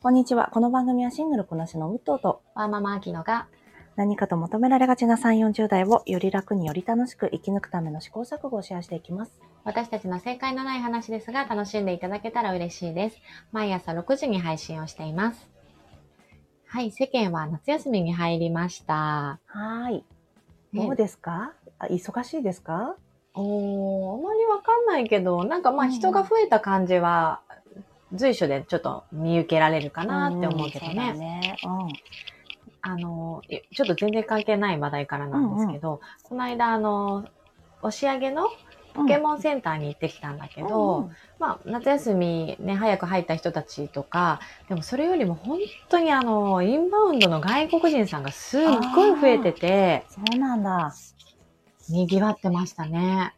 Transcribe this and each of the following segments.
こんにちは。この番組はシングルこなしのウッドーとワーママアキノが何かと求められがちな3、40代をより楽により楽しく生き抜くための試行錯誤をシェアしていきます。私たちの正解のない話ですが楽しんでいただけたら嬉しいです。毎朝6時に配信をしています。はい、世間は夏休みに入りました。はーい。ねどうですか、あ忙しいですか？おー、あまりわかんないけど、なんかまあうん人が増えた感じは随所でちょっと見受けられるかなって思うけどんそうだね。ね。あの、いちょっと全然関係ない話題からなんですけど、この間あの、押上のうん。ポケモンセンターに行ってきたんだけど、うんまあ、夏休みね、早く入った人たちとか、でもそれよりも本当にあの、インバウンドの外国人さんがすっごい増えてて、そうなんだ。賑わってましたね。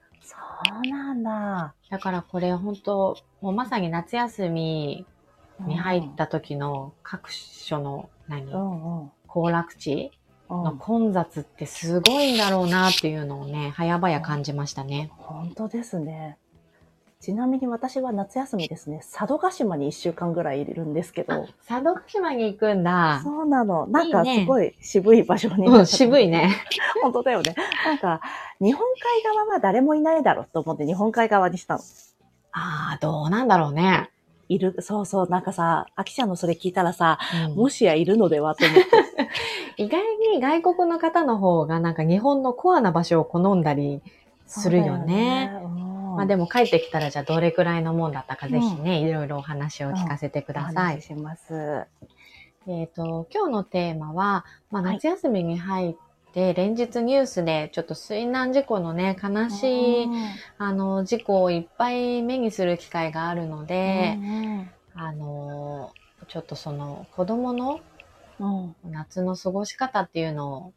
そうなんだ。だからこれ本当、もうまさに夏休みに入った時の各所の何、うんうん。行楽地うんの混雑ってすごいんだろうなっていうのをね、早々感じましたね。本当ですね。ちなみに私は夏休みですね、佐渡島に1週間ぐらいいるんですけど、佐渡島に行くんだ。そうなの。なんかすごい渋い場所にうん、渋い。ね。本当だよね。なんか、日本海側は誰もいないだろうと思って日本海側にしたの。ああ、どうなんだろうね。いる、そうそう、なんかさ、あきちゃんのそれ聞いたらさ、うんもしやいるのではと思って。意外に外国の方の方がなんか日本のコアな場所を好んだりするよね。よね。うんまあでも帰ってきたらじゃあどれくらいのもんだったかぜひね、いろいろお話を聞かせてくおださい。話しします。えっ、と、今日のテーマは、まあはい夏休みに入って連日ニュースでちょっと水難事故のね、悲しい、あの、事故をいっぱい目にする機会があるので、あの、ちょっとその子供のうんうん夏の過ごし方っていうのを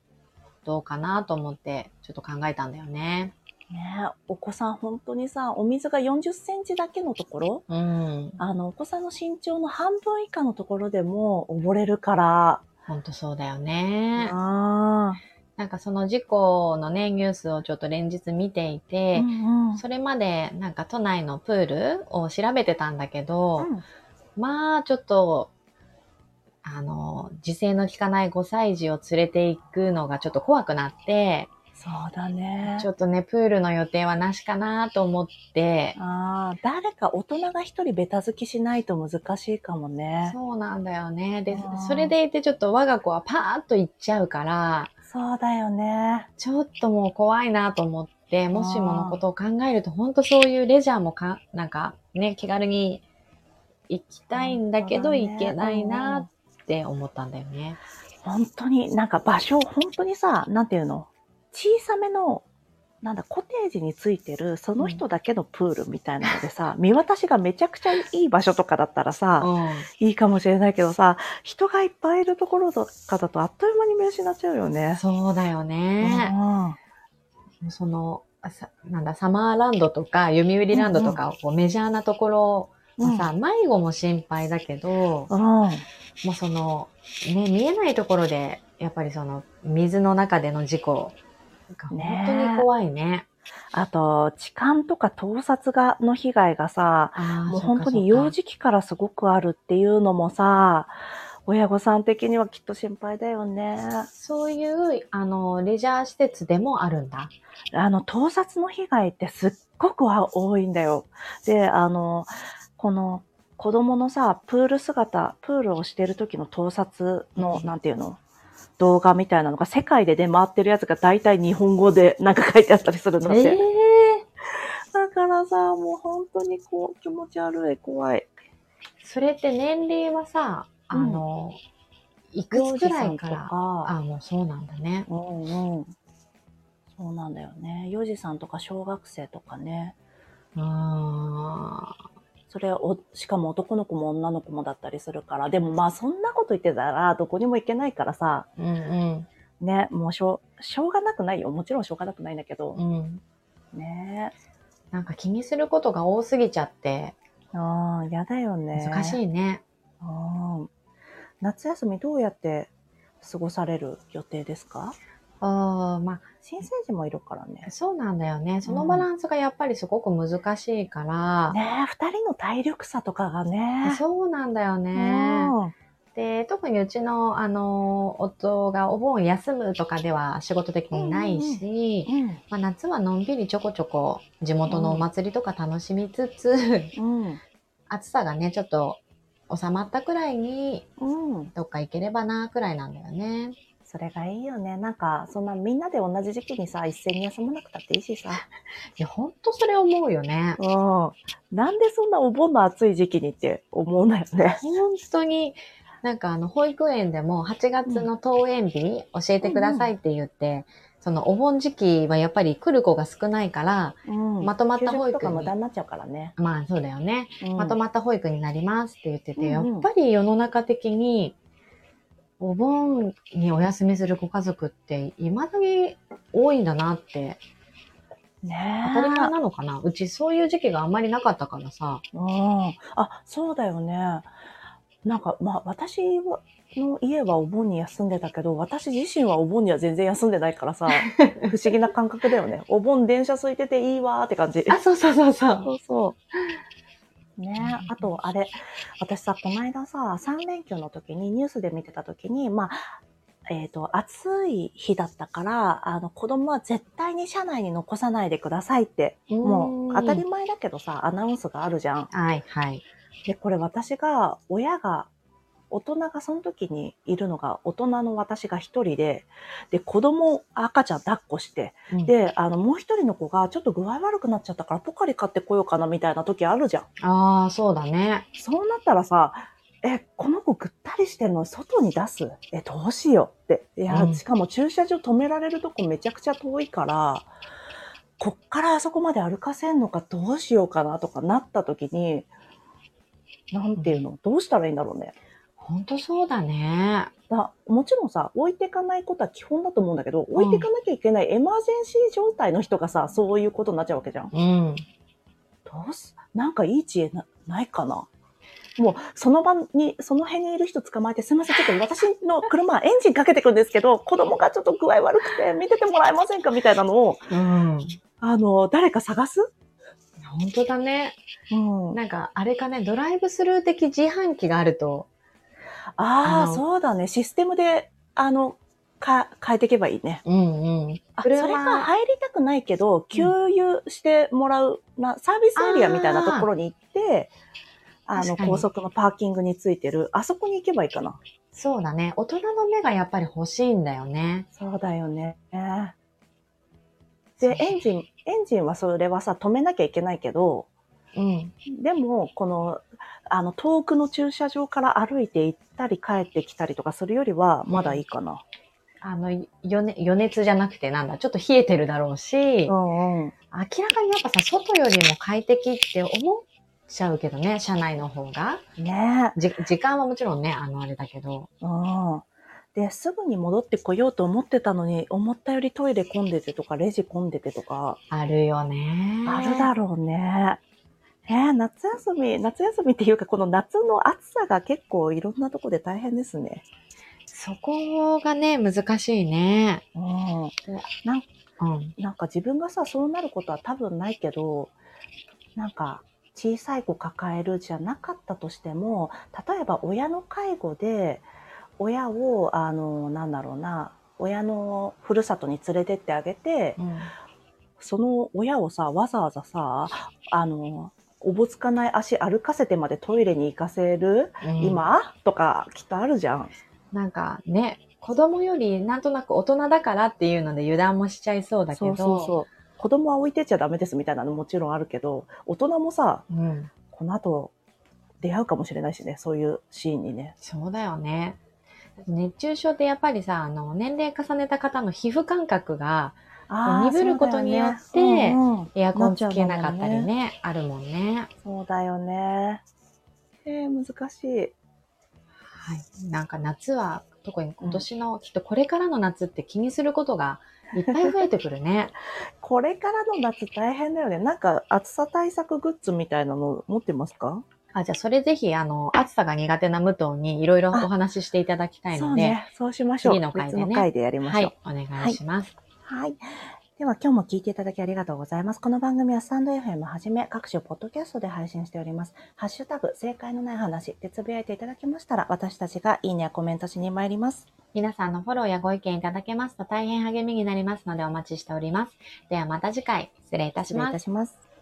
どうかなと思ってちょっと考えたんだよね。ねえお子さん本当にさ、お水が40センチだけのところ、うん。あの、お子さんの身長の半分以下のところでも溺れるから。ほんとそうだよね。あなんかその事故のね、ニュースをちょっと連日見ていあ。て、うんうんそれまでなんか都内のプールを調べてたんだけど、まあちょっと、あの、自制の効かない5歳児を連れて行くのがちょっと怖くなって、そうだね。ちょっとね、プールの予定はなしかなと思って、ああ、誰か大人が一人ベタ付きしないと難しいかもね。そうなんだよね。でそれでいてちょっと我が子はパーッと行っちゃうから、そうだよね。ちょっともう怖いなと思って、もしものことを考えると、本当そういうレジャーもか、なんかね、気軽に行きたいんだけど、行けないなって思ったんだよね。本当に、なんか場所、本当にさ、なんていうの？小さめの、なんだ、コテージについてる、その人だけのプールみたいなのでさ、見渡しがめちゃくちゃいい場所とかだったらさ、ういいかもしれないけどさ、人がいっぱいいるところとかだとあっという間に見失っちゃうよん。ね。そうだよね。うんその、なんだ、サマーランドとか、読売ランドとか、こうメジャーなところはさ、迷子も心配だけど、うん。もうその、ね、見えないところで、やっぱりその、水の中での事故が本当に怖いね。あと、痴漢とか盗撮が、の被害がさ、もう本当に幼児期からすごくあるっていうのもさ、親御さん的にはきっと心配だよね。そういう、あの、レジャー施設でもあるんだ。あの、盗撮の被害ってすっごくは多いんだよ。で、あの、この子供のさ、プール姿、プールをしてる時の盗撮の、うんなんていうの？動画みたいなのが世界で出回ってるやつが大体日本語でなんか書いてあったりするので。だからさ、もう本当にこう気持ち悪い、怖い。それって年齢はさ、あの、いくつくらいからあ、もうそうなんだね。うんうん。そうなんだよね。幼児さんとか小学生とかね。あそれお、しかも男の子も女の子もだったりするから。でもまあそんなこと言ってたらどこにも行けないからさ。ーうんね、もうしょう、しょうがなくないよ。もちろんしょうがなくないんだけどう。ん。うん。ねなんか気にすることが多すぎちゃって、ああ、やだよね。難しいね。うん夏休みどうやって過ごされる予定ですか？あま新生児もいるからねあ、。そうなんだよね。そのバランスがやっぱりすごく難しいから、ねえ、二人の体力差とかがね。そうなんだようね。んで、特にうちの、あの、夫がお盆休むとかでは仕事的にないし、うんまあ、夏はのんびりちょこちょこ地元のお祭りとか楽しみつつ、うん。暑さがね、ちょっと収まったくらいにうん。どっか行ければな、くらいなんだよね。それがいいよね。なんか、そんなみんなで同じ時期にさ、一斉に休まなくたっていいしさ。いや、ほんとそれ思うよね。うん。なんでそんなお盆の暑い時期にって思うんだよね。本当に、なんかあの、保育園でも8月の登園日教えてくださいって言って、そのお盆時期はやっぱり来る子が少ないから、うんまとまった保育に給食とか無駄になっちゃうからね。まあそうだよね。うんまとまった保育になりますって言ってて、うんうんやっぱり世の中的に、お盆にお休みするご家族って、未だに多いんだなって、ね当たり前なのかな？うちそういう時期があんまりなかったからさ。うん。あ、そうだよね。なんか、まあ、私の家はお盆に休んでたけど、私自身はお盆には全然休んでないからさ、不思議な感覚だよね。お盆電車空いてていいわーって感じ。あ、そうそうそうそう。そうそう。ねあと、あれ、私さ、この間さ、3連休の時に、ニュースで見てた時に、まあ、えっ、と、暑い日だったから、あの、子供は絶対に車内に残さないでくださいって、もう当たり前だけどさ、アナウンスがあるじゃん。はいはい。で、これ私が、親が、大人がその時にいるのが、大人の私が一人で、で、子供、赤ちゃん抱っこして、うんで、あの、もう一人の子がちょっと具合悪くなっちゃったから、ポカリ買ってこようかなみたいな時あるじゃん。ああ、そうだね。そうなったらさ、え、この子ぐったりしてるの？外に出す？え、どうしよう？って。いや、うんしかも駐車場止められるとこめちゃくちゃ遠いから、こっからあそこまで歩かせんのかどうしようかなとかなった時に、なんていうの、どうしたらいいんだろうね。ほんとそうだね。だもちろんさ、置いてかないことは基本だと思うんだけど、置いてかなきゃいけないエマージェンシー状態の人がさ、そういうことになっちゃうわけじゃん。うん。どうす、なんかいい知恵なないかな？もう、その場に、その辺にいる人捕まえて、すみません、ちょっと私の車、エンジンかけてくんですけど、子供がちょっと具合悪くて、見ててもらえませんか？みたいなのを、うん。あの、誰か探す？ほんとだね。うん。なんか、あれかね、ドライブスルー的自販機があると、ああ、そうだね。システムで、あの、か、変えていけばいいね。うんうん。あ、それ車か入りたくないけど、給油してもらう、な、サービスエリアみたいなところに行って、あの、高速のパーキングについてる、あそこに行けばいいかな。そうだね。大人の目がやっぱり欲しいんだよね。そうだよね。で、エンジン、エンジンはそれはさ、止めなきゃいけないけど、うん。でも、この、あの、遠くの駐車場から歩いて行ったり帰ってきたりとかするよりは、まだいいかな。あの、余熱余熱じゃなくてなんだ、ちょっと冷えてるだろうし、うんうん。明らかにやっぱさ、外よりも快適って思っちゃうけどね、車内の方が。ねじ時間はもちろんね、あの、あれだけど。え。うん。で、すぐに戻ってこようと思ってたのに、思ったよりトイレ混んでてとか、レジ混んでてとか、あるよね。あるだろうね。えー、夏休み、夏休みっていうか、この夏の暑さが結構いろんなとこで大変ですね。そこがね、難しいね。うん。なんうん。なんか自分がさ、そうなることは多分ないけど、なんか小さい子抱えるじゃなかったとしても、例えば親の介護で、親を、あの、なんだろうな、親のふるさとに連れてってあげて、うんその親をさ、わざわざさ、あの、おぼつかない足歩かせてまでトイレに行かせる、うん今？とかきっとあるじゃん。なんかね、子供よりなんとなく大人だからっていうので油断もしちゃいそうだけど。そうそうそう。子供は置いてっちゃダメですみたいなのもちろんあるけど、大人もさ、うん。この後出会うかもしれないしね、そういうシーンにね。そうだよね。熱中症ってやっぱりさ、あの、年齢重ねた方の皮膚感覚が鈍ることによってねうんうんエアコンつけなかったりなっちゃうもんね、あるもんね。そうだよね。えー、難しい。はい。なんか夏は、特に今年の、きっとこれからの夏って気にすることがいっぱい増えてくるね。これからの夏大変だよね。なんか暑さ対策グッズみたいなの持ってますか？あ、じゃあそれぜひ、あの、暑さが苦手な武藤にいろいろお話ししていただきたいので、そうね。そうしましょう。次の回でね別の回でやりましょう。はい、お願いします。はい。はいでは今日も聞いていただきありがとうございます。この番組はスタンド FM はじめ各種ポッドキャストで配信しております。ハッシュタグ正解のない話でつぶやいていただけましたら私たちがいいねやコメントしに参ります。皆さんのフォローやご意見いただけますと大変励みになりますのでお待ちしております。ではまた次回、失礼いたし失礼いた。します。